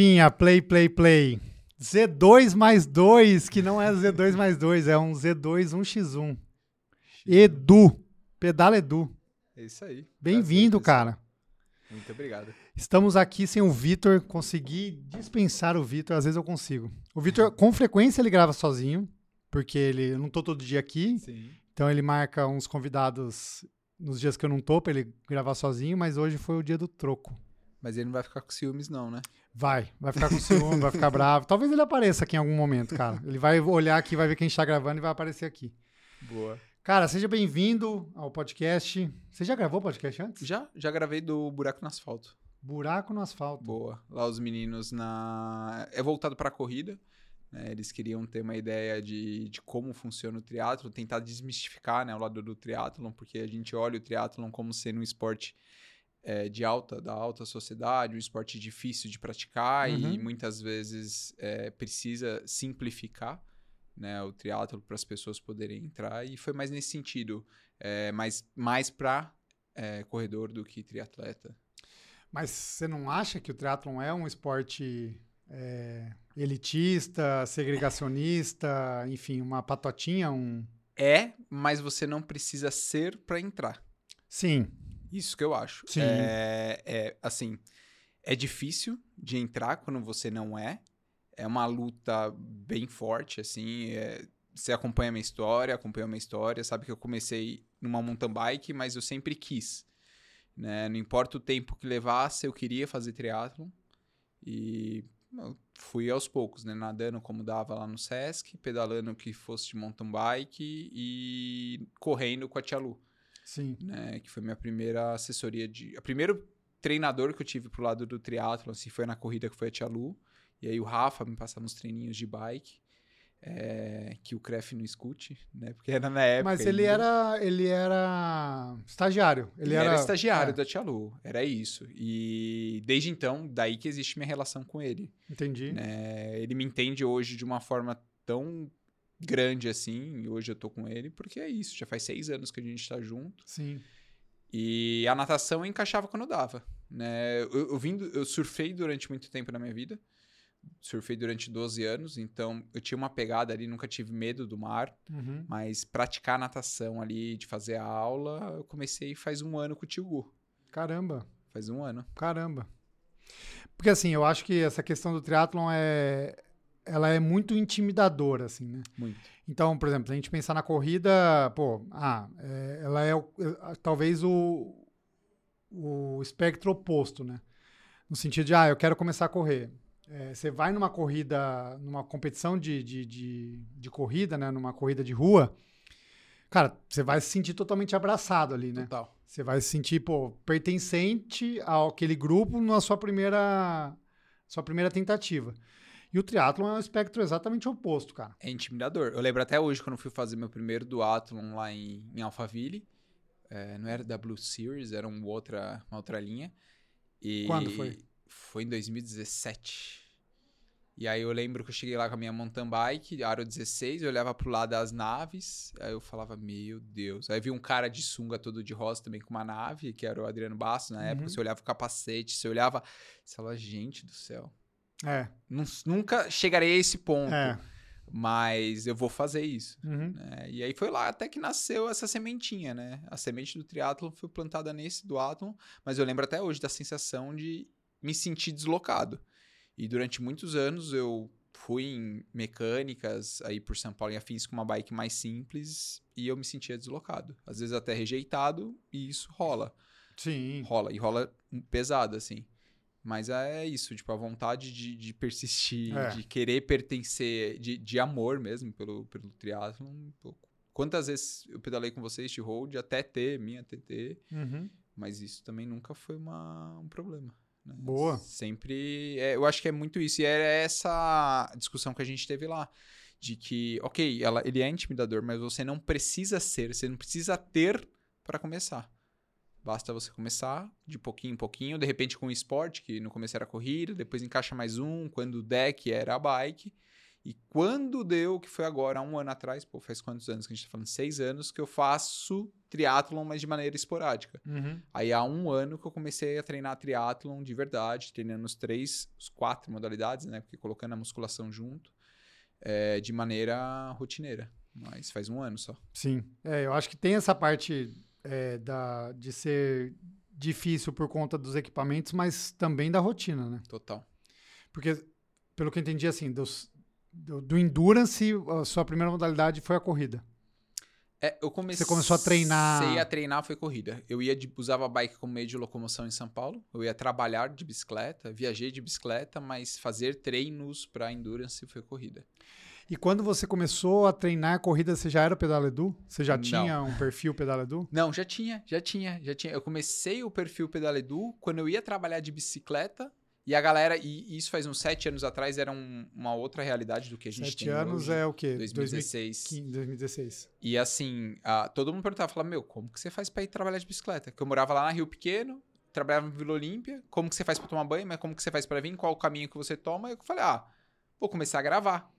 Play, finha, play, play, play. Z2 mais 2, que não é Z2 mais 2, é um Z2 1x1. Edu, pedala Edu. É isso aí. Bem-vindo, cara. Muito obrigado. Estamos aqui sem o Vitor, consegui dispensar o Vitor, às vezes eu consigo. O Vitor, com frequência, ele grava sozinho, porque ele eu não tô todo dia aqui, Sim. então ele marca uns convidados nos dias que eu não tô pra ele gravar sozinho, mas hoje foi o dia do troco. Mas ele não vai ficar com ciúmes, não, né? Vai, vai ficar com ciúme, vai ficar bravo. Talvez ele apareça aqui em algum momento, cara. Ele vai olhar aqui, vai ver quem está gravando e vai aparecer aqui. Boa. Cara, seja bem-vindo ao podcast. Você já gravou podcast antes? Já, já gravei do Buraco no Asfalto. Buraco no asfalto. Boa. Lá os meninos na. É voltado pra corrida. né? Eles queriam ter uma ideia de, de como funciona o triatlo, tentar desmistificar né, o lado do triatlon, porque a gente olha o triatlon como sendo um esporte é, de alta, da alta sociedade, um esporte difícil de praticar e Uhum. muitas vezes é, precisa simplificar né, o triatlo para as pessoas poderem entrar. E foi mais nesse sentido, é, mais, mais para corredor do que triatleta. Mas você não acha que o triatlon é um esporte é, elitista, segregacionista, enfim, uma patotinha, um... É, mas você não precisa ser para entrar. Sim, Isso que eu acho. Sim. É, é, assim, é difícil de entrar quando você não é. É uma luta bem forte, assim. é- você acompanha a minha história, acompanha a minha história, sabe que eu comecei numa mountain bike, mas eu sempre quis. Né? Não importa o tempo que levasse, eu queria fazer triatlon. E fui aos poucos, né? Nadando como dava lá no Sesc, pedalando que fosse de mountain bike e correndo com a Tia Lu sim. né, que foi minha primeira assessoria de, o primeiro treinador que eu tive pro lado do triatlo, assim, foi na corrida que foi a Tia Lu, e aí o Rafa me passava uns treininhos de bike, é, que o Cref não escute, né, porque era na época. Mas ele ainda. era, ele era estagiário. Ele, Ele era, estagiário é, da Tia Lu, era isso. E desde então, daí que existe minha relação com ele. Entendi. né? Ele me entende hoje de uma forma tão grande assim, e hoje eu tô com ele, porque é isso, já faz seis anos que a gente tá junto. Sim. E a natação encaixava quando dava, né? Eu, eu, vim do- eu surfei durante muito tempo na minha vida. Surfei durante 12 anos, então eu tinha uma pegada ali, nunca tive medo do mar, Uhum. mas praticar natação ali, de fazer a aula, eu comecei faz um ano com o tio Gu. Caramba. Faz um ano. Caramba. Porque assim, eu acho que essa questão do triatlon é ela é muito intimidadora assim, né? Muito. Então, por exemplo, se a gente pensar na corrida, pô, ah, é, ela é, é, talvez o, o espectro oposto, né? No sentido de, ah, eu quero começar a correr. É, você vai numa corrida, numa competição de, de, de, de corrida, né? Numa corrida de rua, cara, você vai se sentir totalmente abraçado ali, né? Total. Você vai se sentir, pô, pertencente àquele grupo na sua primeira, sua primeira tentativa. E o triatlon é um espectro exatamente oposto, cara. É intimidador. Eu lembro até hoje quando eu fui fazer meu primeiro duatlon lá em, em Alphaville. É, não era da Blue Series, era uma outra, uma outra linha. E Quando foi? Foi em 2017. E aí eu lembro que eu cheguei lá com a minha mountain bike, aro 16, eu olhava pro lado das naves, aí eu falava, meu Deus. Aí vi um cara de sunga todo de rosa também com uma nave, que era o Adriano Basso na época, Uhum. você olhava o capacete, você olhava, você falava, gente do céu. É, Nun- Nunca chegarei a esse ponto, é. mas eu vou fazer isso. Uhum. né? E aí foi lá até que nasceu essa sementinha, né? A semente do triatlon foi plantada nesse duatlon, mas eu lembro até hoje da sensação de me sentir deslocado. E durante muitos anos eu fui em mecânicas aí por São Paulo em afins com uma bike mais simples e eu me sentia deslocado. Às vezes até rejeitado e isso rola. Sim. Rola. E rola pesado, assim. Mas é isso, tipo, a vontade de, de persistir, É. de querer pertencer, de, de amor mesmo pelo, pelo triatlon. Quantas vezes eu pedalei com vocês de road, até ter minha TT, Uhum. mas isso também nunca foi uma, um problema. né? Boa. Sempre. é, eu acho que é muito isso. E era essa discussão que a gente teve lá. De que, ok, ela, ele é intimidador, mas você não precisa ser, você não precisa ter para começar. Basta você começar de pouquinho em pouquinho, de repente com o esporte, que no começo era corrida, depois encaixa mais um, quando o deck era a bike, E quando deu, que foi agora, um ano atrás, pô, faz quantos anos que a gente tá falando? Seis anos que eu faço triatlon, mas de maneira esporádica. Uhum. Aí há um ano que eu comecei a treinar triatlon de verdade, treinando os três, os quatro modalidades, né? Porque colocando a musculação junto, é, de maneira rotineira. Mas faz um ano só. Sim. É, eu acho que tem essa parte é, da, de ser difícil por conta dos equipamentos, mas também da rotina, né? Total. Porque, pelo que eu entendi, assim, dos, do, do Endurance, a sua primeira modalidade foi a corrida. É, eu comecei. Você começou a treinar- Comecei a treinar foi corrida. Eu ia de, usava bike como meio de locomoção em São Paulo. Eu ia trabalhar de bicicleta, viajei de bicicleta, mas fazer treinos para endurance foi corrida. E quando você começou a treinar corrida, você já era pedaledu? Você já Não. tinha um perfil pedaledu? Não, já tinha, já tinha, já tinha. Eu comecei o perfil Pedaledu quando eu ia trabalhar de bicicleta. E a galera, e isso faz uns sete anos atrás, era um- uma outra realidade do que a gente Sete tem anos hoje. é o quê? 2016. 2015, 2016. E assim, todo mundo perguntava, falava, meu, como que você faz pra ir trabalhar de bicicleta? Que eu morava lá na Rio Pequeno, trabalhava em Vila Olímpia, como que você faz pra tomar banho, mas como que você faz pra vir, qual o caminho que você toma? Eu falei, ah, vou começar a gravar.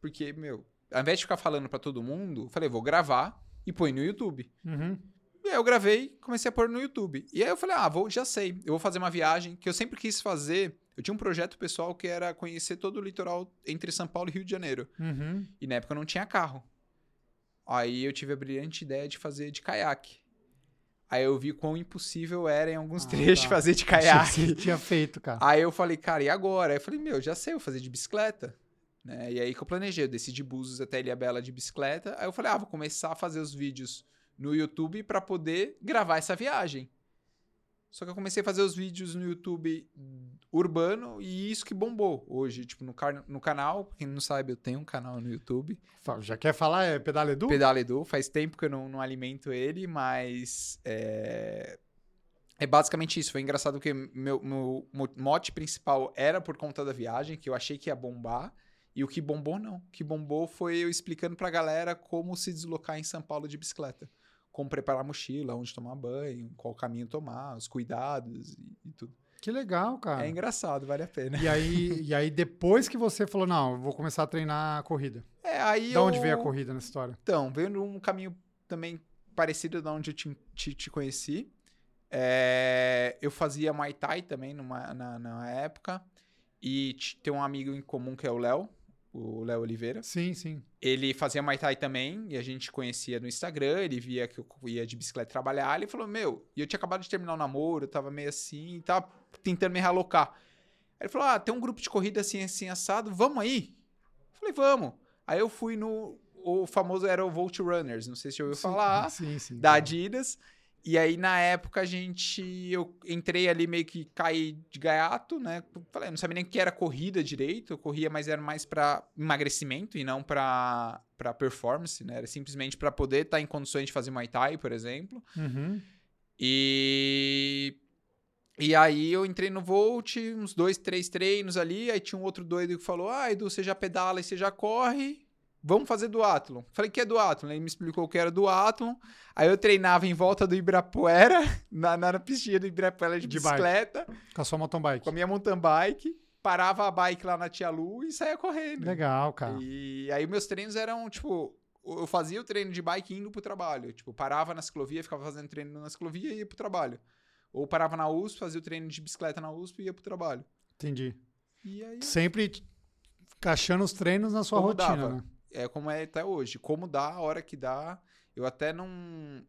Porque, meu, ao invés de ficar falando pra todo mundo, eu falei, vou gravar e põe no YouTube. Uhum. E aí eu gravei, comecei a pôr no YouTube. E aí eu falei, ah, vou, já sei, eu vou fazer uma viagem que eu sempre quis fazer. Eu tinha um projeto pessoal que era conhecer todo o litoral entre São Paulo e Rio de Janeiro. Uhum. E na época eu não tinha carro. Aí eu tive a brilhante ideia de fazer de caiaque. Aí eu vi quão impossível era em alguns Ah, trechos tá. fazer de caiaque. Tinha feito, cara. Aí eu falei, cara, e agora? Aí eu falei, meu, já sei, eu vou fazer de bicicleta. Né? E aí que eu planejei, eu desci de Búzios até Ilhabela de bicicleta. Aí eu falei, ah, vou começar a fazer os vídeos no YouTube pra poder gravar essa viagem. Só que eu comecei a fazer os vídeos no YouTube urbano e isso que bombou hoje, tipo, no, no canal. Quem não sabe, eu tenho um canal no YouTube. Já quer falar é pedaledu? Pedala Edu, faz tempo que eu não, não alimento ele, mas é, é basicamente isso. Foi engraçado porque meu, meu mo- mote principal era por conta da viagem, que eu achei que ia bombar, e o que bombou não. O que bombou foi eu explicando pra galera como se deslocar em São Paulo de bicicleta. Como preparar a mochila, onde tomar banho, qual caminho tomar, os cuidados e, e tudo. Que legal, cara. É engraçado, vale a pena. E aí, e aí, depois que você falou, não, eu vou começar a treinar a corrida. É, aí Da onde eu- veio a corrida nessa história? Então, veio num caminho também parecido da onde eu te, te, te conheci. É, eu fazia Muay Thai também numa, na, na época. E tem um amigo em comum que é o Léo, o Léo Oliveira. Sim, sim. Ele fazia Muay Thai também, e a gente conhecia no Instagram, ele via que eu ia de bicicleta trabalhar, ele falou, meu, e eu tinha acabado de terminar o namoro, eu tava meio assim, tava tentando me realocar. Aí ele falou, ah, tem um grupo de corrida assim, assim, assado, vamos aí? Eu falei, vamos. Aí eu fui no, o famoso era o Volt Runners, não sei se você ouviu Sim, falar, Sim, sim. da claro. E aí, na época, a gente. Eu entrei ali meio que caí de gaiato, né? Falei, não sabia nem o que era corrida direito. Eu corria, mas era mais pra emagrecimento e não pra performance, né? Era simplesmente pra poder estar em condições de fazer Muay Thai, por exemplo. Uhum. E. E aí eu entrei no Volt, uns dois, três treinos ali. Aí tinha um outro doido que falou: Ah, Edu, você já pedala e você já corre. Vamos fazer duatlon. Falei, que é duatlon? Ele me explicou que era duatlon. Aí eu treinava em volta do Ibirapuera, na, na piscina do Ibirapuera de, De bike. bicicleta, Com a sua mountain bike. com a minha mountain bike, parava a bike lá na Tia Lu e saía correndo. Legal, cara. E aí meus treinos eram, tipo, eu fazia o treino de bike indo pro trabalho. Tipo, parava na ciclovia, ficava fazendo treino na ciclovia e ia pro trabalho. Ou parava na USP, fazia o treino de bicicleta na USP e ia pro trabalho. Entendi. E aí Sempre encaixando os treinos na sua Como rotina, dava. né? É como é até hoje. Como dá, a hora que dá. Eu até não.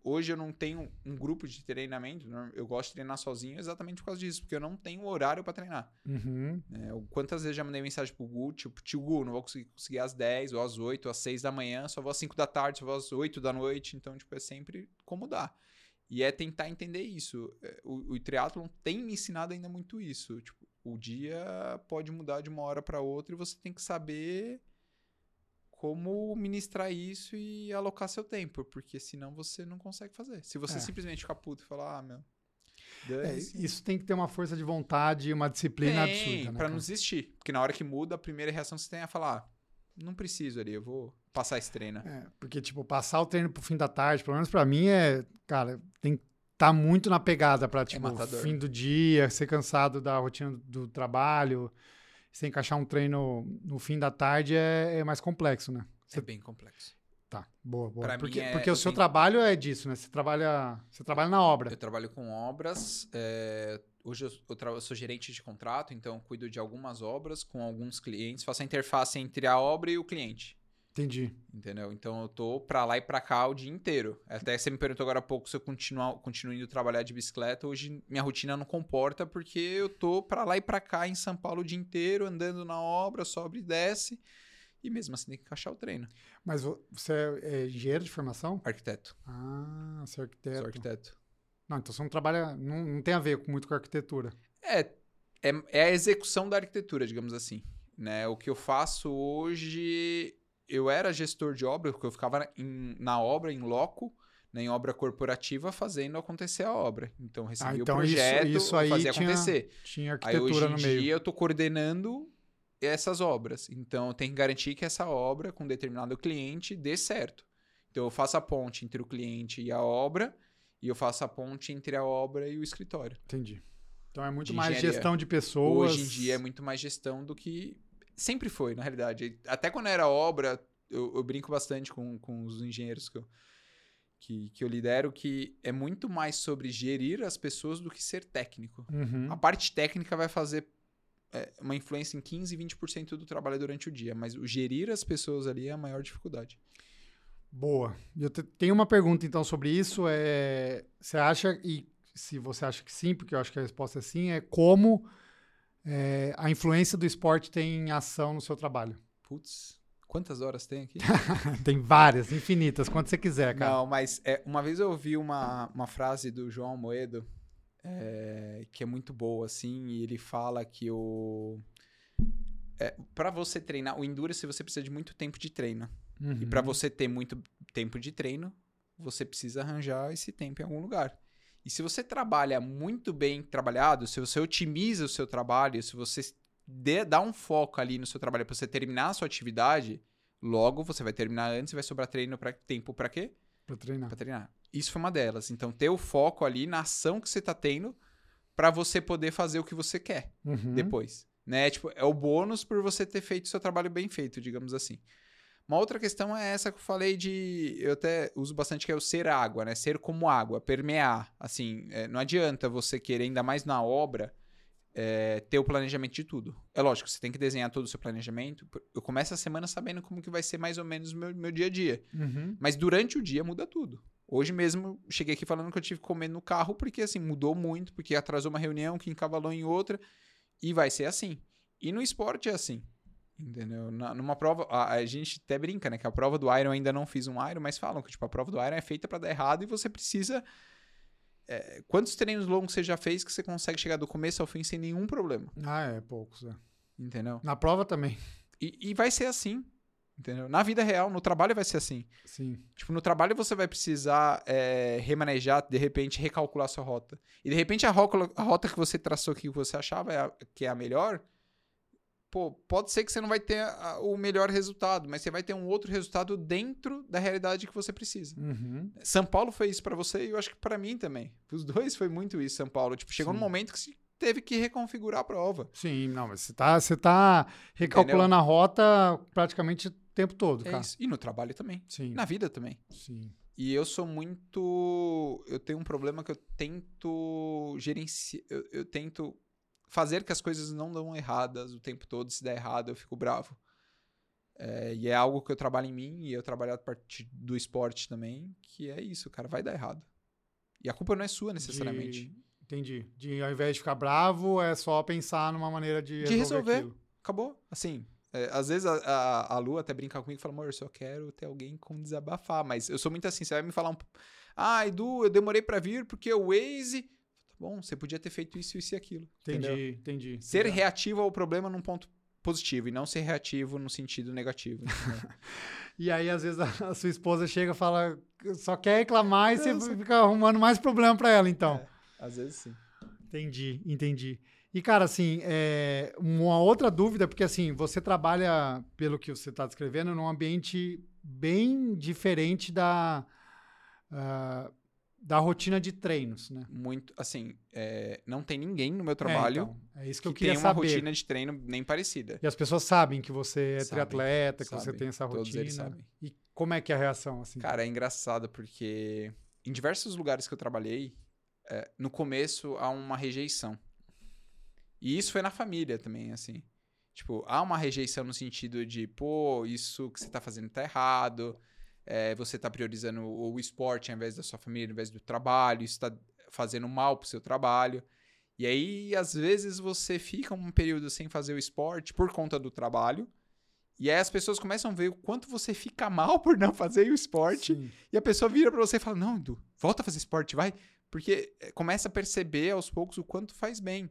Hoje eu não tenho um grupo de treinamento. Eu gosto de treinar sozinho exatamente por causa disso, porque eu não tenho horário pra treinar. Uhum. né? Eu- quantas vezes já mandei mensagem pro Gu, tipo, tio Gu, não vou conseguir, conseguir às 10 ou às 8 ou às 6 da manhã, só vou às 5 da tarde, só vou às 8 da noite. Então, tipo, é sempre como dá. E é tentar entender isso. É, O, o triatlon tem me ensinado ainda muito isso. Tipo, o dia pode mudar de uma hora para outra e você tem que saber como ministrar isso e alocar seu tempo, porque senão você não consegue fazer. Se você É. simplesmente ficar puto e falar, ah, meu, É, isso tem que ter uma força de vontade e uma disciplina Tem, absurda, né? pra não desistir. Porque na hora que muda, a primeira reação que você tem é falar, ah, não preciso ali, eu vou passar esse treino. É, porque, tipo, passar o treino pro fim da tarde, pelo menos pra mim, é. Cara, tem que estar muito na pegada pra, tipo, matador. fim do dia, ser cansado da rotina do trabalho. Você encaixar um treino no fim da tarde é, é mais complexo, né? Você... É bem complexo. Tá, boa, boa. Pra porque é- porque o eu seu tenho- trabalho é disso, né? Você trabalha, você trabalha na obra. Eu trabalho com obras. é, hoje eu, eu tra- eu sou gerente de contrato, então eu cuido de algumas obras com alguns clientes, faço a interface entre a obra e o cliente. Entendi. Entendeu? Então eu tô pra lá e pra cá o dia inteiro. Até você me perguntou agora há pouco se eu continuo, continuo indo trabalhar de bicicleta. Hoje minha rotina não comporta porque eu tô pra lá e pra cá em São Paulo o dia inteiro, andando na obra, sobe e desce. E mesmo assim tem que encaixar o treino. Mas vo- você é, é engenheiro de formação? Arquiteto. Ah, você é arquiteto. Sou arquiteto. Não, então você não trabalha, não, não tem a ver muito com arquitetura. É, é, é a execução da arquitetura, digamos assim. Né? O que eu faço hoje, eu era gestor de obra, porque eu ficava em- na obra, em loco, né, em obra corporativa, fazendo acontecer a obra. Então, recebia então o isso- projeto, isso aí fazia tinha acontecer. Tinha Aí hoje arquitetura em no dia meio. eu tô coordenando essas obras. Então, eu tenho que garantir que essa obra com determinado cliente dê certo. Então, eu faço a ponte entre o cliente e a obra, e eu faço a ponte entre a obra e o escritório. Entendi. Então é muito mais engenharia. gestão de pessoas. Hoje em dia é muito mais gestão do que sempre foi, na realidade. Até quando era obra, eu, eu brinco bastante com, com os engenheiros que eu, que, que eu lidero, que é muito mais sobre gerir as pessoas do que ser técnico. Uhum. A parte técnica vai fazer é, uma influência em 15, 20% do trabalho durante o dia, mas o gerir as pessoas ali é a maior dificuldade. Boa. Eu te- tenho uma pergunta então sobre isso. É, você acha, e se você acha que sim, porque eu acho que a resposta é sim, é como é, a influência do esporte tem em ação no seu trabalho? Putz, quantas horas tem aqui? tem várias, infinitas, quanto você quiser, cara. Não, mas é, uma vez eu ouvi uma, uma frase do João Moedo é, que é muito boa, assim, e ele fala que o. É, para você treinar, o Endurance você precisa de muito tempo de treino. E Uhum. para você ter muito tempo de treino, você precisa arranjar esse tempo em algum lugar. E se você trabalha muito bem trabalhado, se você otimiza o seu trabalho, se você dê- dá um foco ali no seu trabalho para você terminar a sua atividade, logo você vai terminar antes e vai sobrar treino para tempo para quê? Pra treinar. Pra treinar. Isso foi uma delas. Então, ter o foco ali na ação que você tá tendo pra você poder fazer o que você quer Uhum. depois. Né? Tipo, é o bônus por você ter feito o seu trabalho bem feito, digamos assim. Uma outra questão é essa que eu falei de. Eu até uso bastante, que é o ser água, né? Ser como água, permear. Assim, é, não adianta você querer, ainda mais na obra, é, ter o planejamento de tudo. É lógico, você tem que desenhar todo o seu planejamento. Eu começo a semana sabendo como que vai ser mais ou menos o meu, meu dia a dia. Uhum. Mas durante o dia muda tudo. Hoje mesmo cheguei aqui falando que eu tive que comer no carro porque assim mudou muito, porque atrasou uma reunião que encavalou em outra e vai ser assim. E no esporte é assim. Entendeu? Na- numa prova, a, a gente até brinca, né, que a prova do Iron eu ainda não fiz um Iron, mas falam que tipo a prova do Iron é feita pra dar errado e você precisa é, quantos treinos longos você já fez que você consegue chegar do começo ao fim sem nenhum problema, Ah, é, poucos. é. entendeu? Na prova também. E, e vai ser assim, entendeu? Na vida real, no trabalho vai ser assim. Sim. Tipo, no trabalho você vai precisar é, remanejar, de repente, recalcular sua rota. E de repente a, rota- a rota que você traçou que você achava é que é a melhor, pô, pode ser que você não vai ter a- o melhor resultado, mas você vai ter um outro resultado dentro da realidade que você precisa. Uhum. São Paulo foi isso pra você e eu acho que pra mim também. Os dois foi muito isso, São Paulo. Tipo, chegou Sim. num momento que você teve que reconfigurar a prova. Sim, não, mas você tá, você tá recalculando a rota praticamente o tempo todo, É cara. isso. E no trabalho também. Sim. Na vida também. Sim. E eu sou muito. Eu tenho um problema que eu tento gerenciar. Eu, eu tento fazer que as coisas não dão erradas o tempo todo. Se der errado, eu fico bravo. É, e é algo que eu trabalho em mim e eu trabalho a partir do esporte também, que é isso, cara, vai dar errado. E a culpa não é sua necessariamente. De- entendi. De ao invés de ficar bravo, é só pensar numa maneira de resolver. De resolver. Acabou. Assim, é, às vezes a, a, a Lu até brinca comigo e fala, amor, eu só quero ter alguém com desabafar. Mas eu sou muito assim, você vai me falar um. Ah, Edu, eu demorei pra vir porque o Waze. Bom, você podia ter feito isso, isso e aquilo. Entendi, entendeu? entendi. Ser reativo ao problema num ponto positivo e não ser reativo no sentido negativo. E aí, às vezes, a, sua esposa chega e fala, só quer reclamar e você fica arrumando mais problema pra ela, então. É, às vezes sim. Entendi, entendi. E, cara, assim, é, uma outra dúvida, porque, assim, você trabalha, pelo que você está descrevendo, num ambiente bem diferente da, ah, da rotina de treinos, né? Muito, assim, é, não tem ninguém no meu trabalho É, então, é isso que, eu que queria tem uma saber. rotina de treino nem parecida. E as pessoas sabem que você é Sabem, triatleta, que você sabem. tem essa Todos eles rotina. sabem. E como é que é a reação, assim? Cara, é engraçado porque em diversos lugares que eu trabalhei, é, no começo há uma rejeição. E isso foi na família também, assim. Tipo, há uma rejeição no sentido de, pô, isso que você tá fazendo tá errado, é, você tá priorizando o, o esporte ao invés da sua família, ao invés do trabalho, isso tá fazendo mal pro seu trabalho. E aí, às vezes, você fica um período sem fazer o esporte por conta do trabalho. E aí as pessoas começam a ver o quanto você fica mal por não fazer o esporte. Sim. E a pessoa vira pra você e fala: Não, Edu, volta a fazer esporte, vai. Porque eh, começa a perceber aos poucos o quanto faz bem.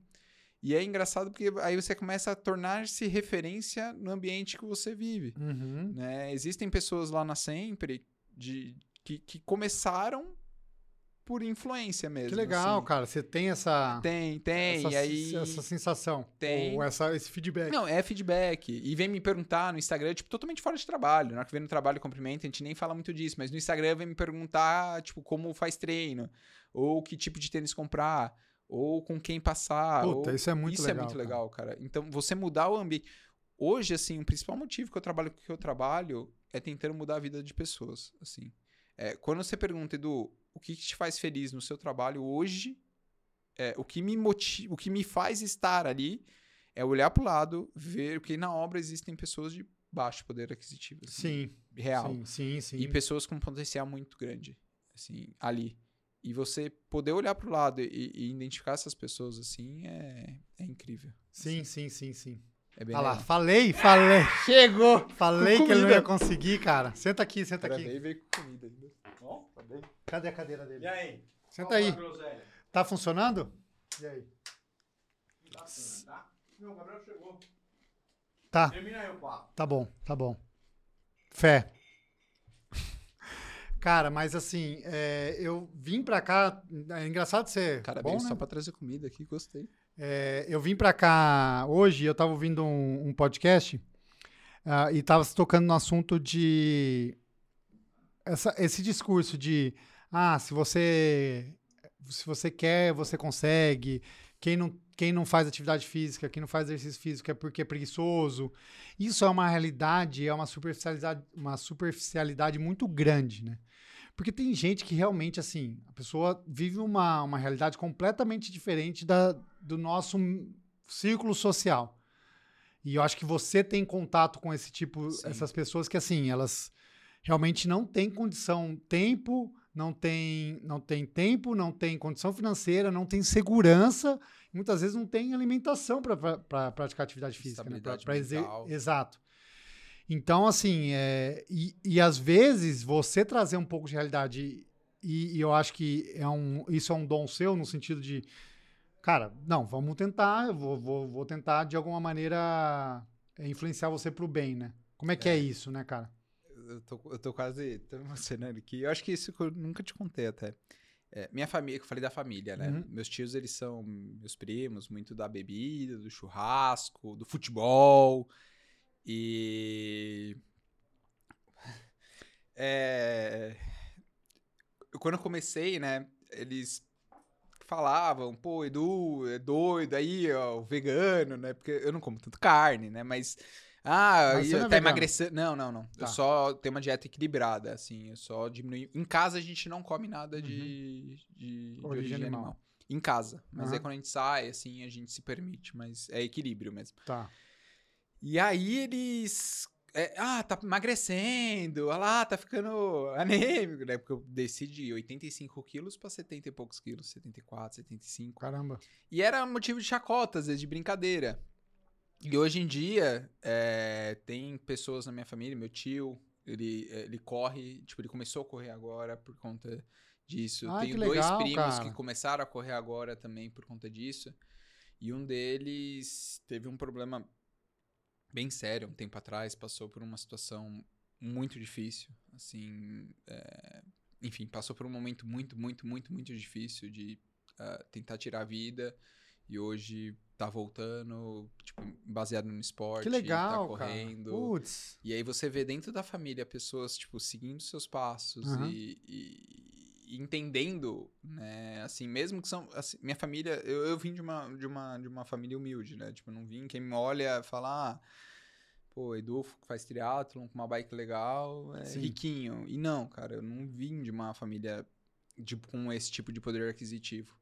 E é engraçado porque aí você começa a tornar-se referência no ambiente que você vive. Uhum. Né? Existem pessoas lá na Sempre de, que, que começaram por influência mesmo. Que legal, assim. cara. Você tem essa, Tem, tem. essa, e aí. essa sensação. Tem. Ou essa, esse feedback. Não, é feedback. E vem me perguntar no Instagram, tipo, totalmente fora de trabalho. Na hora que vem no trabalho cumprimenta, a gente nem fala muito disso. Mas no Instagram vem me perguntar, tipo, como faz treino. Ou que tipo de tênis comprar. Ou com quem passar. Puta, ou... isso é muito isso legal. é muito cara. legal, cara. Então, você mudar o ambiente. Hoje, assim, o principal motivo que eu trabalho com o que eu trabalho é tentando mudar a vida de pessoas, assim. É, quando você pergunta, Edu, o que, que te faz feliz no seu trabalho hoje, é, o, que me motiva, o que me faz estar ali é olhar pro lado, ver que na obra existem pessoas de baixo poder aquisitivo. assim, Sim, real. sim, sim, sim. E pessoas com potencial muito grande, assim, ali. E você poder olhar pro lado e, e identificar essas pessoas, assim, é, é incrível. Sim, sim, sim, sim. É bem Olha lá, falei, falei. Chegou! Falei que ele não ia conseguir, cara. Senta aqui, senta Cara, aqui. veio, veio com comida ainda. Tá. Cadê a cadeira dele? E aí? Senta Qual aí. Tá funcionando? E aí? Tá funcionando, tá? Meu, o Gabriel chegou. Tá, Termina aí o papo. tá bom, tá bom. Fé. Cara, mas assim, é, eu vim pra cá. É engraçado ser. Cara, bom, veio né? só pra trazer comida aqui, gostei. É, eu vim pra cá hoje, eu tava ouvindo um, um podcast ah, e tava se tocando no assunto de essa- esse discurso de ah, se você se você quer, você consegue. Quem não, quem não faz atividade física, quem não faz exercício físico é porque é preguiçoso. Isso é uma realidade, é uma superficialidade, uma superficialidade muito grande, né? Porque tem gente que realmente, assim, a pessoa vive uma, uma realidade completamente diferente da, do nosso círculo social. E eu acho que você tem contato com esse tipo, Sim. essas pessoas que, assim, elas realmente não têm condição, tempo, não tem, não tem tempo, não tem condição financeira, não tem segurança, muitas vezes não tem alimentação para praticar atividade física. Né? Pra- pra. Exato. Então, assim, é, e, e às vezes você trazer um pouco de realidade, e, e eu acho que é um, isso é um dom seu, no sentido de, cara, não, vamos tentar, eu vou, vou, vou tentar de alguma maneira é, influenciar você pro bem, né? Como é que é, isso, né, cara? Eu tô, eu tô quase tô emocionando aqui. Eu acho que isso que eu nunca te contei até. É, minha família, que eu falei da família, né? Uhum. Meus tios, eles são meus primos, muito da bebida, do churrasco, do futebol. E. É, Quando eu comecei, né? Eles falavam, pô, Edu, é doido aí, ó, o vegano, né? Porque eu não como tanto carne, né? Mas. Ah, Mas e não é tá emagrecendo. Não, não, não. Tá. Eu só tenho uma dieta equilibrada, assim. Eu só diminui. Em casa a gente não come nada de, de, de Uhum. Origem animal. animal. Em casa. Mas Aham. aí quando a gente sai, assim, a gente se permite. Mas é equilíbrio mesmo. Tá. E aí eles. é, ah, tá emagrecendo, olha lá, tá ficando anêmico, né? Porque eu desci de 85 quilos pra 70 e poucos quilos, 74, 75. Caramba. E era motivo de chacota, às vezes, de brincadeira. E hoje em dia, é, tem pessoas na minha família, meu tio, ele, ele corre, tipo, ele começou a correr agora por conta disso. Ah, Tenho dois legal, primos cara. que começaram a correr agora também por conta disso. E um deles teve um problema bem sério um tempo atrás, passou por uma situação muito difícil, assim, é, enfim, passou por um momento muito, muito, muito, muito difícil de ah, tentar tirar a vida e hoje tá voltando, tipo, baseado no esporte, Que legal, tá cara. correndo. Putz. E aí você vê dentro da família pessoas, tipo, seguindo seus passos Aham. e, e- entendendo, né? Assim, mesmo que são. assim, minha família. Eu, eu vim de uma, de, uma, de uma família humilde, né? Tipo, não vim. Quem me olha fala. Ah, pô, Edu faz triatlon com uma bike legal, é Sim. riquinho. E não, cara, eu não vim de uma família de, com esse tipo de poder aquisitivo.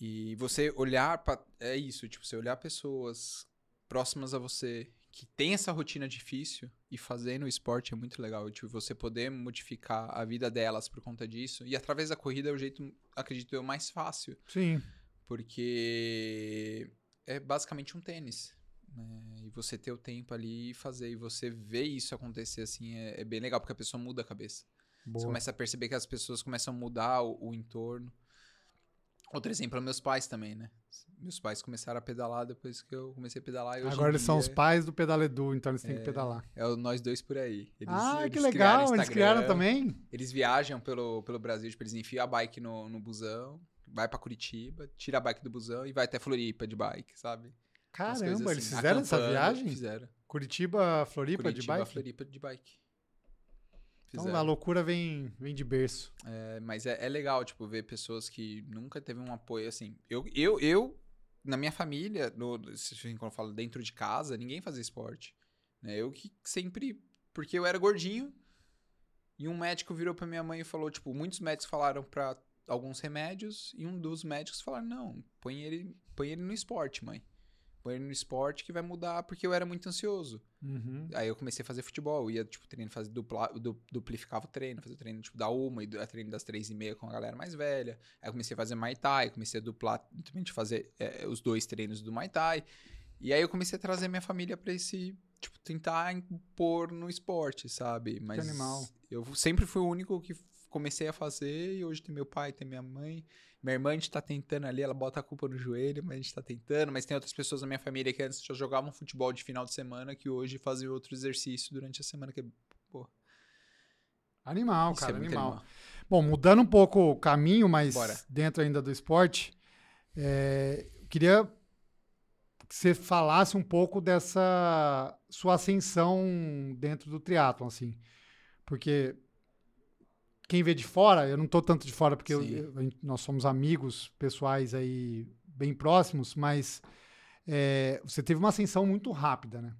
E você olhar para é isso, tipo, você olhar pessoas próximas a você que tem essa rotina difícil e fazendo esporte é muito legal, tipo, você poder modificar a vida delas por conta disso. E através da corrida é o jeito, acredito eu, mais fácil, Sim. porque é basicamente um tênis. Né? E você ter o tempo ali e fazer, e você ver isso acontecer assim é, é bem legal, porque a pessoa muda a cabeça. Você Boa. começa a perceber que as pessoas começam a mudar o, o entorno. Outro exemplo é meus pais também, né? Meus pais começaram a pedalar depois que eu comecei a pedalar. Agora eles são os dia pais do Pedaledu, então eles têm que pedalar. É o nós dois por aí. Eles, ah, que eles criaram legal! Eles criaram também? Eles viajam pelo, pelo Brasil, tipo, eles enfiam a bike no, no busão, vai pra Curitiba, tira a bike do busão e vai até Floripa de bike, sabe? Caramba, eles assim, fizeram essa viagem? Fizeram. Curitiba, Floripa Curitiba, de bike? Floripa de bike. Então Fizeram. a loucura vem, vem de berço. É, mas é, é legal, tipo, ver pessoas que nunca teve um apoio assim. Eu, eu, eu na minha família, no, quando eu falo dentro de casa, ninguém fazia esporte. Né? Eu que sempre. Porque eu era gordinho. E um médico virou pra minha mãe e falou: tipo, muitos médicos falaram pra alguns remédios. E um dos médicos falaram: não, põe ele, põe ele no esporte, mãe. Põe no esporte que vai mudar, porque eu era muito ansioso. Uhum. Aí eu comecei a fazer futebol, ia, tipo, treino, fazer dupla, du- duplificava o treino, fazia treino, tipo, da uma e do- treino das três e meia com a galera mais velha. Aí eu comecei a fazer Muay Thai, comecei a duplar, também fazer é, os dois treinos do Muay Thai. E aí eu comecei a trazer minha família pra esse, tipo, tentar impor no esporte, sabe? Mas animal. eu sempre fui o único que comecei a fazer e hoje tem meu pai, tem minha mãe. Minha irmã, a gente tá tentando ali, ela bota a culpa no joelho, mas a gente tá tentando. Mas tem outras pessoas na minha família que antes já jogavam futebol de final de semana, que hoje fazem outro exercício durante a semana, que é, pô, Animal, isso cara, é animal. animal. Bom, mudando um pouco o caminho, mas Bora. dentro ainda do esporte, é, eu queria que você falasse um pouco dessa sua ascensão dentro do triatlon, assim. Porque quem vê de fora, eu não tô tanto de fora porque eu- eu- nós somos amigos pessoais aí bem próximos, mas é, você teve uma ascensão muito rápida, né?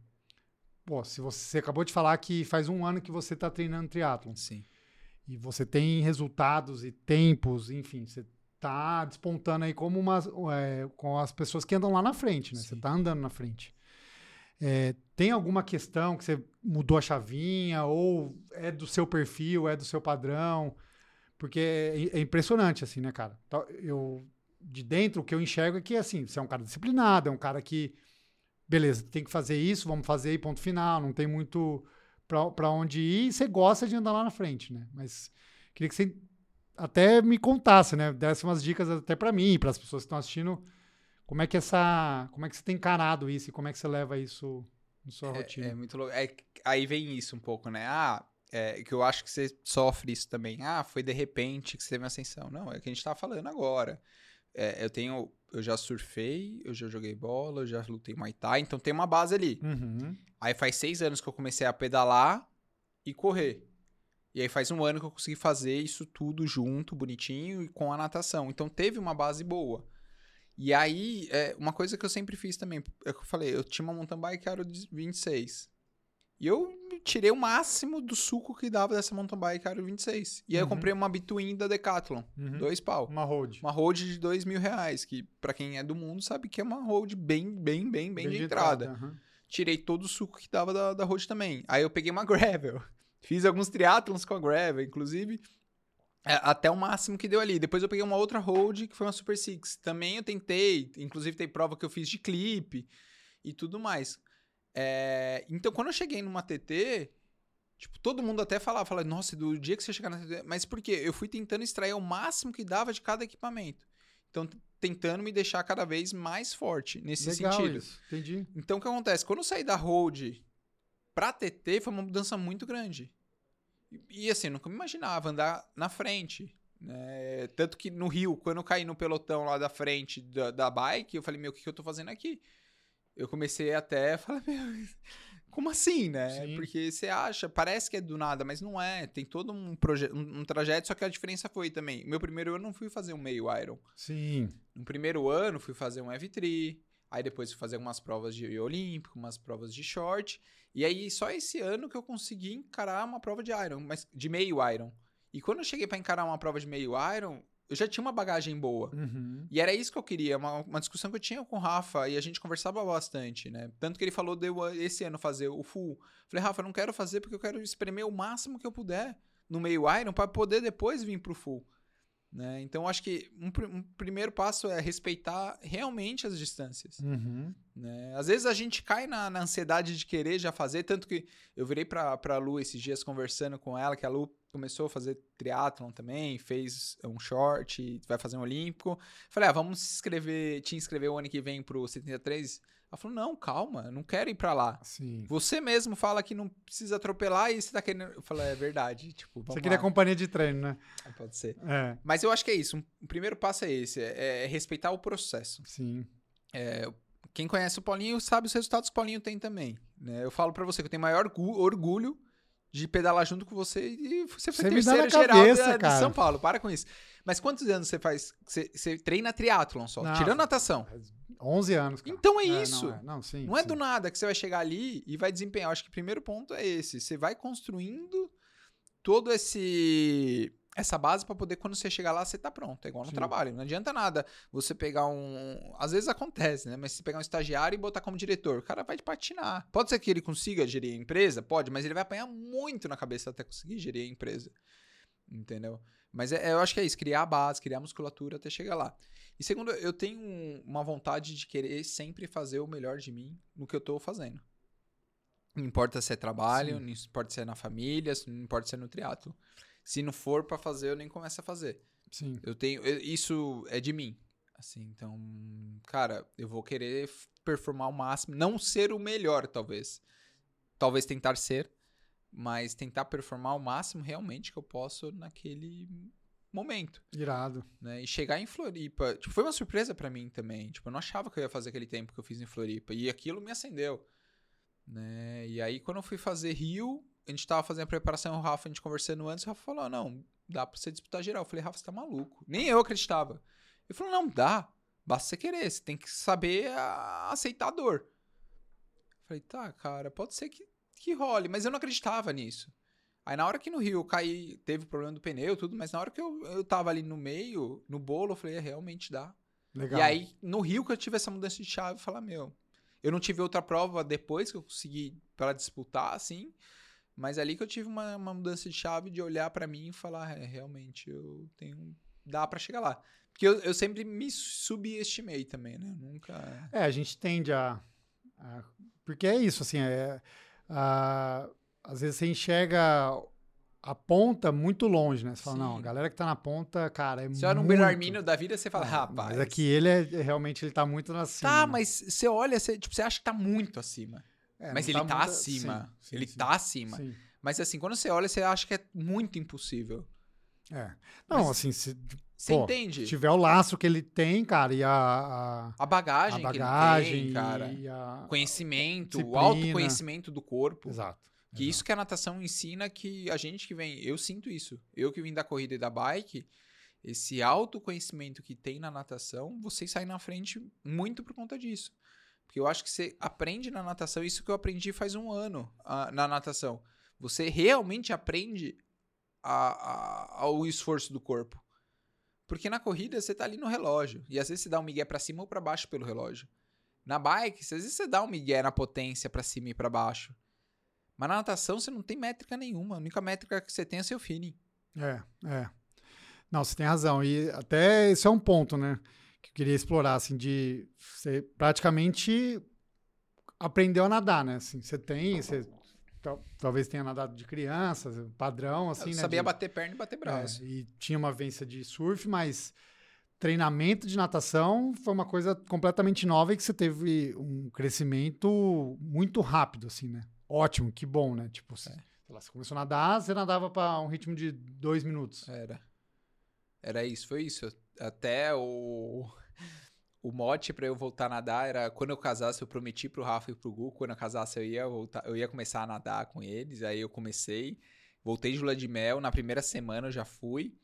Pô, se você, você acabou de falar que faz um ano que você tá treinando triatlon Sim. e você tem resultados e tempos, enfim, você tá despontando aí como umas, é, com as pessoas que andam lá na frente, né? Você Sim. tá andando na frente. É, tem alguma questão que você mudou a chavinha ou é do seu perfil, é do seu padrão? Porque é, é impressionante, assim, né, cara? Eu, de dentro, o que eu enxergo é que, assim, você é um cara disciplinado, é um cara que, beleza, tem que fazer isso, vamos fazer e ponto final, não tem muito pra onde ir, e você gosta de andar lá na frente, né? Mas queria que você até me contasse, né? Desse umas dicas até pra mim, para as pessoas que estão assistindo, como é que essa, como é que você tem encarado isso e como é que você leva isso na sua rotina? É, é muito louco. É, aí vem isso um pouco, né? Ah, é, que eu acho que você sofre isso também. Ah, foi de repente que você teve uma ascensão. Não, é o que a gente tá falando agora. É, eu tenho. Eu já surfei, eu já joguei bola, eu já lutei Muay Thai, então tem uma base ali. Uhum. Aí faz seis anos que eu comecei a pedalar e correr. E aí faz um ano que eu consegui fazer isso tudo junto, bonitinho, e com a natação. Então teve uma base boa. E aí, é, uma coisa que eu sempre fiz também, é que eu falei, eu tinha uma mountain bike aro de 26. E eu tirei o máximo do suco que dava dessa mountain bike aro 26. E aí eu Uhum. comprei uma Between da Decathlon, Uhum. dois pau. Uma road. Uma road de dois mil reais, que pra quem é do mundo sabe que é uma road bem, bem, bem, bem, de entrada aham. tirei todo o suco que dava da, da road também. Aí eu peguei uma gravel. Fiz alguns triatlons com a gravel, inclusive é, até o máximo que deu ali. Depois eu peguei uma outra road que foi uma Super Six. Também eu tentei, inclusive tem prova que eu fiz de clipe e tudo mais. É, então quando eu cheguei numa TT, tipo, todo mundo até falava, falava, nossa, do dia que você chegar na TT, mas por quê? Eu fui tentando extrair o máximo que dava de cada equipamento. Então, tentando me deixar cada vez mais forte nesse Legal sentido. isso. Entendi. Então, o que acontece? Quando eu saí da Road pra TT, foi uma mudança muito grande. E, e, assim, nunca me imaginava andar na frente. né? Tanto que no Rio, quando eu caí no pelotão lá da frente da, da bike, eu falei, meu, o que, que eu tô fazendo aqui? eu comecei até a falar, meu, como assim, né? Sim. Porque você acha, parece que é do nada, mas não é. Tem todo um, proje um, um trajeto, só que a diferença foi também. Meu primeiro ano não fui fazer um meio Iron. Sim. No primeiro ano fui fazer um F3, aí depois fui fazer algumas provas de olímpico, umas provas de short, e aí só esse ano que eu consegui encarar uma prova de Iron, mas de meio Iron. E quando eu cheguei pra encarar uma prova de meio Iron, eu já tinha uma bagagem boa. Uhum. E era isso que eu queria, uma, uma discussão que eu tinha com o Rafa e a gente conversava bastante, né? Tanto que ele falou de eu esse ano fazer o full. Falei, Rafa, eu não quero fazer porque eu quero espremer o máximo que eu puder no meio Iron para poder depois vir pro full. Né? Então, acho que um, pr- um primeiro passo é respeitar realmente as distâncias. Uhum. né? Às vezes a gente cai na, na ansiedade de querer já fazer, tanto que eu virei pra, pra Lu esses dias conversando com ela, que a Lu começou a fazer triatlon também, fez um short, vai fazer um olímpico. Falei, ah, vamos se inscrever, te inscrever o ano que vem pro 73? Ela falou, não, calma, eu não quero ir pra lá. Sim. Você mesmo fala que não precisa atropelar e você tá querendo... Eu falei, é verdade, tipo, Você queria lá. companhia de treino, né? Pode ser. É, Mas eu acho que é isso, o primeiro passo é esse, é- é respeitar o processo. sim. Quem conhece o Paulinho sabe os resultados que o Paulinho tem também. né? Eu falo pra você que eu tenho maior orgu- orgulho de pedalar junto com você e você foi Você terceiro geral cabeça, da- de. São Paulo. Para com isso. Mas quantos anos você faz? Você, você treina triatlon só, Não, tirando natação. 11 anos, cara. Então é Não, isso. Não, é. não sim. Não é do nada que você vai chegar ali e vai desempenhar. Eu acho que o primeiro ponto é esse. Você vai construindo todo esse essa base pra poder quando você chegar lá você tá pronto. É igual no Sim. trabalho. Não adianta nada você pegar um, às vezes acontece, né? Mas se pegar um estagiário e botar como diretor, o cara vai te patinar. Pode ser que ele consiga gerir a empresa, pode, mas ele vai apanhar muito na cabeça até conseguir gerir a empresa. Entendeu? Mas é- eu acho que é isso, criar a base, criar a musculatura até chegar lá. E segundo, eu tenho um- uma vontade de querer sempre fazer o melhor de mim no que eu tô fazendo. Não importa se é trabalho, Sim. não importa se é na família, não importa se é no triatlo. Se não for pra fazer, eu nem começo a fazer. Sim. Eu tenho, eu- isso é de mim. Assim, então, cara, eu vou querer performar o máximo, não ser o melhor, talvez. Talvez tentar ser, mas tentar performar o máximo realmente que eu posso naquele momento Irado. né? E chegar em Floripa, tipo, foi uma surpresa pra mim também. Tipo, eu não achava que eu ia fazer aquele tempo que eu fiz em Floripa. E aquilo me acendeu, né? E aí, quando eu fui fazer Rio, a gente tava fazendo a preparação, o Rafa, a gente conversando antes, o Rafa falou, não, dá pra você disputar geral. Eu falei, Rafa, você tá maluco. Nem eu acreditava. Ele falou, não, dá. Basta você querer, você tem que saber ah, aceitar a dor. Eu falei, tá, cara, pode ser que, que role, mas eu não acreditava nisso. Aí na hora que no Rio eu caí, teve o problema do pneu, tudo, mas na hora que eu, eu tava ali no meio, no bolo, eu falei, é, realmente dá. Legal. E aí, no Rio que eu tive essa mudança de chave, eu falei, meu, eu não tive outra prova depois que eu consegui para disputar, assim, mas ali que eu tive uma, uma mudança de chave de olhar pra mim e falar, é, realmente, eu tenho, dá pra chegar lá. Porque eu, eu sempre me subestimei também, né? Nunca... É, a gente tende a. a- porque é isso, assim, é, a- às vezes você enxerga a ponta muito longe, né? Você fala, Sim. não, a galera que tá na ponta, cara, é Você olha um muito... Bellarmino da vida, você fala, É, rapaz... Mas aqui ele é, realmente ele tá muito acima. Tá, mas você olha, você, tipo, você acha que tá muito acima. É, mas ele tá muito- acima. sim, sim, ele sim, tá acima. Mas assim, quando você olha, você acha que é muito impossível. É. Não, Mas- assim, se Você Pô, entende? tiver o laço que ele tem, cara, e a, a, A bagagem, a que ele bagagem tem, cara. e a... Conhecimento, o disciplina. autoconhecimento do corpo. Exato. Que exato. isso que a natação ensina que a gente que vem, eu sinto isso. Eu que vim da corrida e da bike, esse autoconhecimento que tem na natação, você sai na frente muito por conta disso. Porque eu acho que você aprende na natação, isso que eu aprendi faz um ano ah, na natação. Você realmente aprende a- a- ao esforço do corpo. Porque na corrida você tá ali no relógio. E às vezes você dá um migué pra cima ou pra baixo pelo relógio. Na bike, às vezes você dá um migué na potência pra cima e pra baixo. Mas na natação você não tem métrica nenhuma. A única métrica que você tem é seu feeling. É, é. Não, você tem razão. E até esse é um ponto, né? Que eu queria explorar, assim, de você praticamente aprendeu a nadar, né? Assim, você tem, você tal- talvez tenha nadado de criança, padrão, assim, Eu né? sabia de- bater perna e bater braço. É, e tinha uma vivência de surf, mas treinamento de natação foi uma coisa completamente nova e que você teve um crescimento muito rápido, assim, né? Ótimo, que bom, né? Tipo, você, É. lá, você começou a nadar, você nadava para um ritmo de dois minutos. Era. Era isso, foi isso. Até o. o mote pra eu voltar a nadar era quando eu casasse, eu prometi pro Rafa e pro Gu, quando eu casasse eu ia voltar, eu ia começar a nadar com eles. Aí eu comecei, voltei de lua de mel, na primeira semana eu já fui.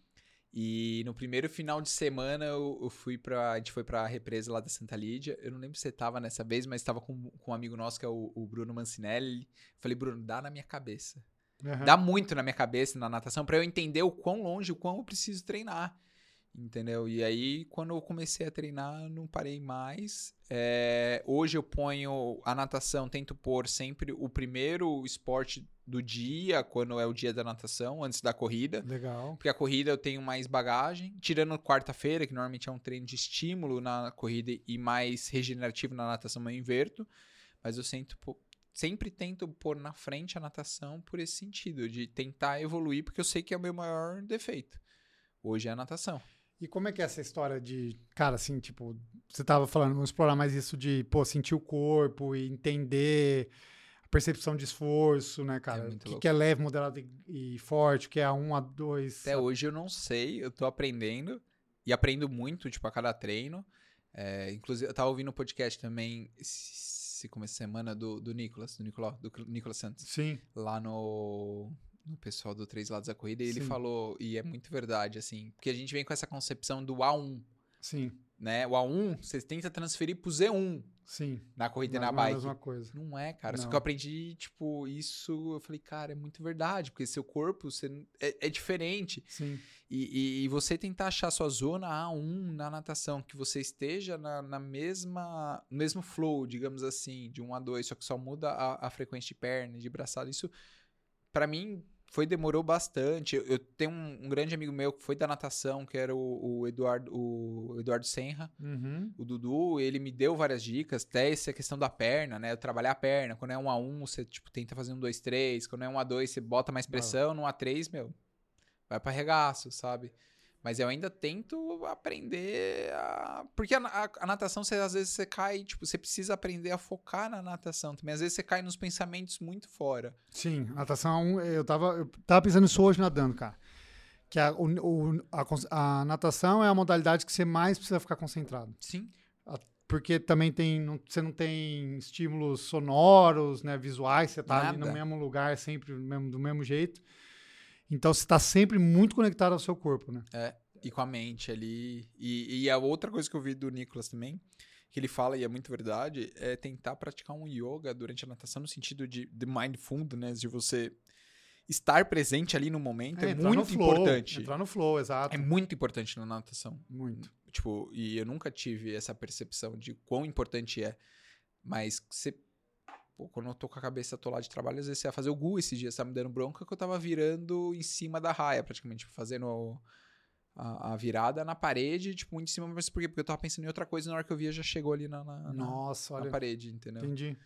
E no primeiro final de semana eu, eu fui pra. A gente foi pra represa lá da Santa Lídia. Eu não lembro se você tava nessa vez, mas tava com, com um amigo nosso que é o, o Bruno Mancinelli. Falei, Bruno, dá na minha cabeça. Aham. Dá muito na minha cabeça na natação pra eu entender o quão longe, o quão eu preciso treinar. Entendeu? E aí, quando eu comecei a treinar, não parei mais. É, hoje eu ponho a natação, tento pôr sempre o primeiro esporte do dia, quando é o dia da natação, antes da corrida. Legal. Porque a corrida eu tenho mais bagagem. Tirando quarta-feira, que normalmente é um treino de estímulo na corrida e mais regenerativo na natação, eu inverto. Mas eu sempre, sempre tento pôr na frente a natação por esse sentido, de tentar evoluir, porque eu sei que é o meu maior defeito. Hoje é a natação. E como é que é essa história de, cara, assim, tipo, você tava falando, vamos explorar mais isso de, pô, sentir o corpo e entender a percepção de esforço, né, cara? muito o que, que é leve, moderado e, e forte, o que é a um, a dois. Até hoje eu não sei, eu tô aprendendo e aprendo muito, tipo, a cada treino. É, inclusive, eu tava ouvindo um podcast também esse começo de semana do, do Nicolas, do Nicolau, do Nicolas Santos, Sim, lá no, no pessoal do Três Lados da Corrida, e ele Sim. falou, e é muito verdade, assim, porque a gente vem com essa concepção do A1, sim, né? O A1, você tenta transferir pro Z1 sim. na corrida e Não- na não é a bike. mesma coisa. Não é, cara. Só Não. que eu aprendi, tipo, isso. Eu falei, cara, é muito verdade. Porque seu corpo você, é, é diferente. Sim, E, e- e você tentar achar sua zona A1 na natação, que você esteja na, na mesma. no mesmo flow, digamos assim, de 1 a 2, só que só muda a, a frequência de perna, de braçada. Isso, pra mim, foi demorou bastante. Eu, eu tenho um, um grande amigo meu que foi da natação, que era o, o Eduardo, o Eduardo Senra uhum. o Dudu, ele me deu várias dicas, até essa questão da perna, né? Trabalhar a perna. Quando é um a um, você tipo, tenta fazer um 2, 3. Quando é um a 2, você bota mais pressão. No A3, meu, vai pra regaço, sabe? Mas eu ainda tento aprender a. Porque a, a- a natação, você, às vezes, você cai, tipo, você precisa aprender a focar na natação também. Às vezes você cai nos pensamentos muito fora. Sim, natação, eu tava, eu tava pensando nisso hoje nadando, cara. Que a, o, a, a natação é a modalidade que você mais precisa ficar concentrado. Sim. Porque também tem, não- você não tem estímulos sonoros, né, visuais, você tá ali no Nada. mesmo lugar, sempre do mesmo, do mesmo jeito. Então você tá sempre muito conectado ao seu corpo, né? E com a mente ali. E, e a outra coisa que eu vi do Nicolas também, que ele fala, e é muito verdade, é tentar praticar um yoga durante a natação no sentido de, de mindfulness, de você estar presente ali no momento. É, no muito flow, importante. Entrar no flow, exato. É muito importante na natação. Muito. Tipo, e eu nunca tive essa percepção de quão importante é. Mas você. Pô, quando eu tô com a cabeça atolada de trabalho, às vezes você ia fazer o Gu esses dias, tá me dando bronca, que eu tava virando em cima da raia, praticamente, fazendo o- a, a virada na parede, tipo, muito em cima, mas por quê? Porque eu tava pensando em outra coisa e na hora que eu via já chegou ali na, na, na- Nossa, na olha, parede, entendeu? entendi.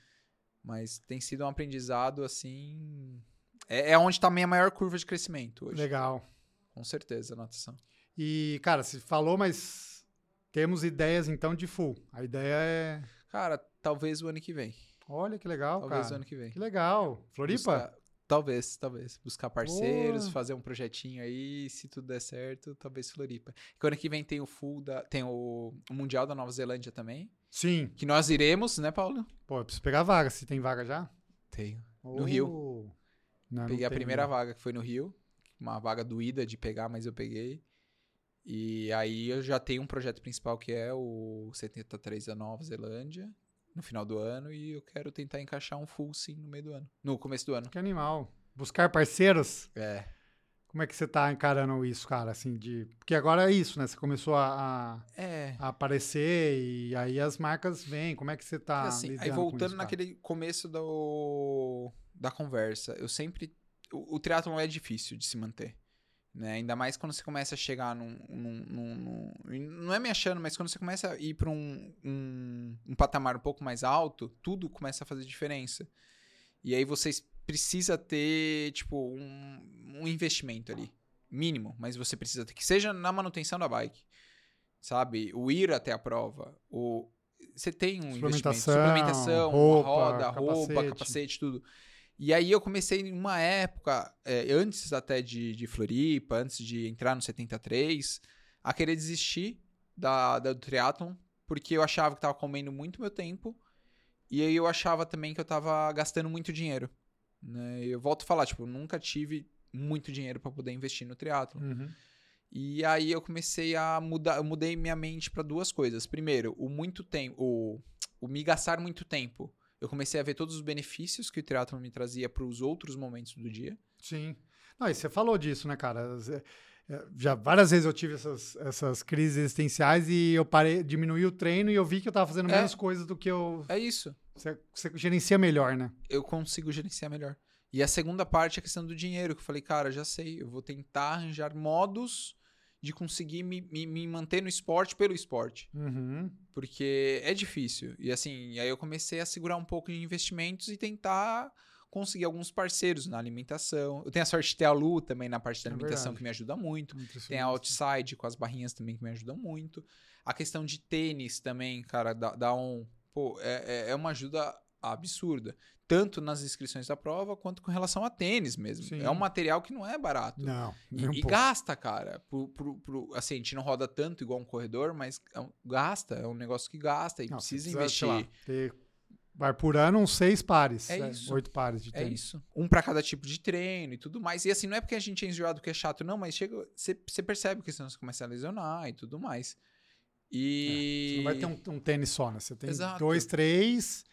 Mas tem sido um aprendizado assim. É, é onde tá a minha maior curva de crescimento hoje. Legal. Com certeza, natação. E, cara, você falou, mas temos ideias então de full. A ideia é. Cara, talvez o ano que vem. Olha que legal, talvez cara. ano que vem. Que legal. Floripa? Buscar- talvez, talvez. Buscar parceiros, Boa. fazer um projetinho aí, se tudo der certo, talvez Floripa. E ano que vem tem o full da, tem o, o Mundial da Nova Zelândia também, Sim. que nós iremos, né, Paulo? Pô, eu preciso pegar vaga. Se tem vaga já? Tenho. No Rio. Não, peguei não a primeira né? vaga que foi no Rio, uma vaga doída de pegar, mas eu peguei. E aí eu já tenho um projeto principal que é o 73 da Nova Zelândia, no final do ano, e eu quero tentar encaixar um full sim no meio do ano. No começo do ano. Que animal. Buscar parceiros? É. Como é que você tá encarando isso, cara? Assim, de. Porque agora é isso, né? Você começou a, a- É. a aparecer e aí as marcas vêm. Como é que você tá. Assim, aí voltando isso, naquele começo do, da conversa, eu sempre. O, o triatlon é difícil de se manter. Né? Ainda mais quando você começa a chegar num. num- num- num- não é me achando, mas quando você começa a ir para um, um, um patamar um pouco mais alto, tudo começa a fazer diferença. E aí vocês precisa ter, tipo, um, um investimento ali. Mínimo, mas você precisa ter. Que seja na manutenção da bike. Sabe? O ir até a prova. O, você tem um investimento. Suplementação, Suplementação, roupa, roda, roupa, capacete. capacete, tudo. E aí eu comecei em uma época, é, antes até de, de Floripa, antes de entrar no 73, a querer desistir da, da- do triatlon porque eu achava que tava comendo muito meu tempo. E aí eu achava também que eu tava gastando muito dinheiro. Né? Eu volto a falar, tipo, eu nunca tive muito dinheiro para poder investir no triatlo. Uhum. E aí eu comecei a mudar, eu mudei minha mente para duas coisas. Primeiro, o muito tempo, o, o me gastar muito tempo. Eu comecei a ver todos os benefícios que o triatlo me trazia para os outros momentos do dia. Sim. Não, e você falou disso, né, cara? Zé, é, Já várias vezes eu tive essas, essas crises existenciais e eu parei, diminuí o treino e eu vi que eu tava fazendo É. menos coisas do que eu. É isso. Você, você gerencia melhor, né? eu consigo gerenciar melhor. E a segunda parte é a questão do dinheiro, que eu falei, cara, já sei, eu vou tentar arranjar modos de conseguir me, me, me manter no esporte pelo esporte. Uhum. Porque é difícil. E assim, aí eu comecei a segurar um pouco de investimentos e tentar conseguir alguns parceiros na alimentação. Eu tenho a sorte de ter a Lu também na parte da É alimentação, que me ajuda muito. Tem a outside com as barrinhas também que me ajudam muito. A questão de tênis também, cara, dá, dá um. Pô, é, é- é uma ajuda absurda. Tanto nas inscrições da prova quanto com relação a tênis mesmo. Sim. É um material que não é barato. Não, E, um e gasta, cara. Pro, pro- pro- assim, a gente não roda tanto igual um corredor, mas é um- gasta. É um negócio que gasta e Não, precisa precisa, investir. lá, vai por ano uns seis pares. É né? isso. Oito pares de É tênis. isso. Um pra cada tipo de treino e tudo mais. E assim, não é porque a gente é enjoado que é chato, não, mas chega. Você percebe que senão você começa a lesionar e tudo mais. E. Você não vai ter um, um tênis só, né? Você tem Exato. dois, três,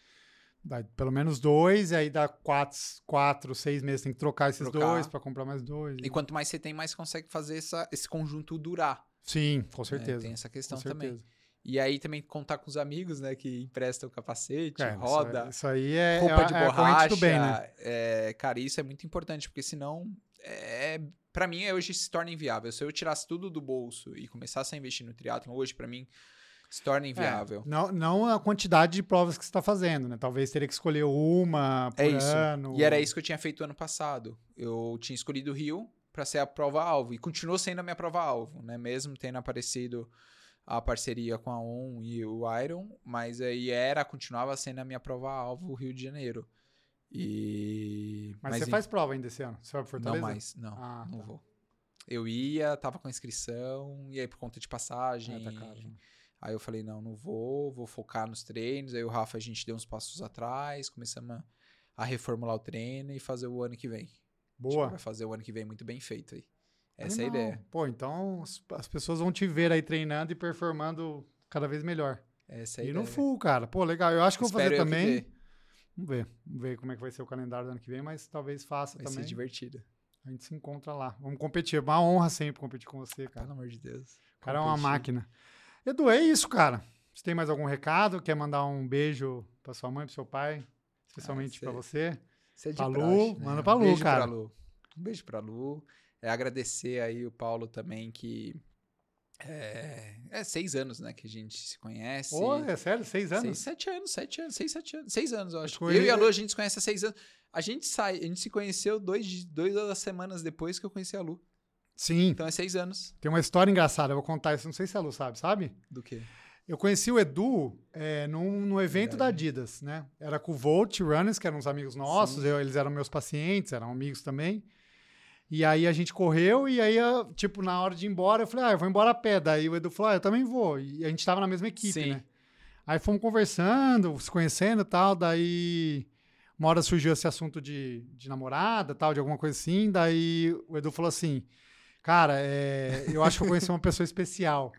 vai pelo menos dois, e aí dá quatro, quatro seis meses, tem que trocar esses Trocar. dois pra comprar mais dois. E quanto mais você tem, mais consegue fazer essa, esse conjunto durar. Sim, com né? certeza. Tem essa com questão também. E aí também contar com os amigos, né? Que emprestam o capacete, É, roda. Isso, aí é, roupa é, de é borracha. bem, né? é, cara, isso é muito importante, porque senão, é, para mim, hoje se torna inviável. Se eu tirasse tudo do bolso e começasse a investir no triatlon, hoje, para mim, se torna inviável. É, não, não a quantidade de provas que você está fazendo, né? Talvez teria que escolher uma por É isso. ano. E era isso que eu tinha feito ano passado. Eu tinha escolhido o Rio para ser a prova-alvo, e continuou sendo a minha prova-alvo, né? Mesmo tendo aparecido a parceria com a ON e o Iron, mas aí era, continuava sendo a minha prova-alvo o Rio de Janeiro. E... Mas, você em- faz prova ainda esse ano? Você vai pra Não Fortaleza? mais, não. Ah, não tá. vou. Eu ia, tava com inscrição, e aí por conta de passagem. Ah, tá caro. né? Aí eu falei, não, não vou, vou focar nos treinos. Aí o Rafa, a gente deu uns passos atrás, começamos a, a reformular o treino e fazer o ano que vem. Boa. vai fazer o ano que vem muito bem feito aí. Essa é a ideia. Pô, então as, as pessoas vão te ver aí treinando e performando cada vez melhor. Essa é a e ideia. no full, cara. Pô, legal. Eu acho que eu vou Espero fazer também. Vamos ver. Vamos ver como é que vai ser o calendário do ano que vem, mas talvez faça Vai também. ser divertido. A gente se encontra lá. Vamos competir. É uma honra sempre competir com você, cara. Pelo amor de Deus. O cara é uma Competir. máquina. Edu, é isso, cara. Você tem mais algum recado? Quer mandar um beijo pra sua mãe, pro seu pai? Especialmente Ah, pra sei. você? Você é de Pra Lu, né? manda pra Um Lu, beijo cara. Pra Lu. Um beijo pra Lu. É agradecer aí o Paulo também, que é, é seis anos, né, que a gente se conhece. Ô, é sério? Seis anos? Seis, sete anos, sete anos, seis, sete anos. Seis anos, eu acho. Eu e a Lu, a gente se conhece há seis anos. A gente sai, a gente se conheceu dois, dois semanas depois que eu conheci a Lu. Sim. Então é seis anos. Tem uma história engraçada. Eu vou contar isso. Não sei se a Lu sabe, sabe? Do quê? Eu conheci o Edu é, num, num evento da. Adidas, né? Era com o Volt Runners, que eram uns amigos nossos, eu- eles eram meus pacientes, eram amigos também. E aí a gente correu e aí, eu, tipo, na hora de ir embora, eu falei, ah, eu vou embora a pé. Daí o Edu falou, ah, eu também vou. E a gente tava na mesma equipe, Sim. né? Aí fomos conversando, se conhecendo e tal, daí uma hora surgiu esse assunto de, de namorada, tal, de alguma coisa assim, daí o Edu falou assim, cara, é, eu acho que eu conheci uma pessoa especial.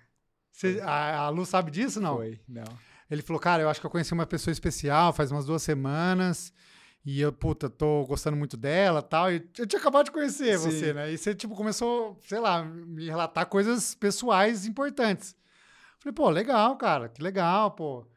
Cê- a, a Lu sabe disso, não? Foi, não. Ele falou, cara, eu acho que eu conheci uma pessoa especial faz umas duas semanas. E eu, puta, tô gostando muito dela tal. E eu tinha acabado de conhecer Sim. você, né? E você, tipo, começou, sei lá, me relatar coisas pessoais importantes. Falei, pô, legal, cara, que legal, pô.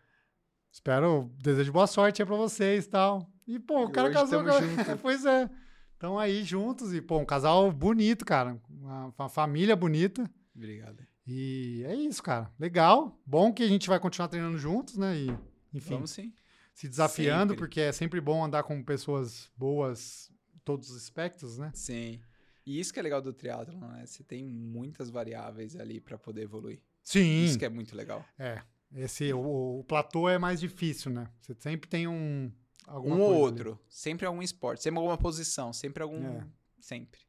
Espero, desejo boa sorte aí pra vocês e tal. E, pô, o cara casou. junto. pois é. Estão aí juntos e, pô, um casal bonito, cara. Uma, uma família bonita. Obrigado. E é isso, cara. Legal. Bom que a gente vai continuar treinando juntos, né? E, enfim, Vamos sim. se desafiando, sempre. porque é sempre bom andar com pessoas boas todos os aspectos, né? Sim. E isso que é legal do triatlon, né? Você tem muitas variáveis ali pra poder evoluir. Sim. Isso que é muito legal. É. Esse, o, o platô é mais difícil, né? Você sempre tem um. Alguma um ou coisa ali. outro. Sempre algum esporte, sempre alguma posição, sempre algum. É. Sempre.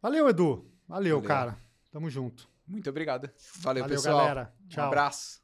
Valeu, Edu. Valeu, Valeu. cara. Tamo junto. Muito obrigado. Valeu, Valeu, pessoal. galera. Um Tchau. abraço.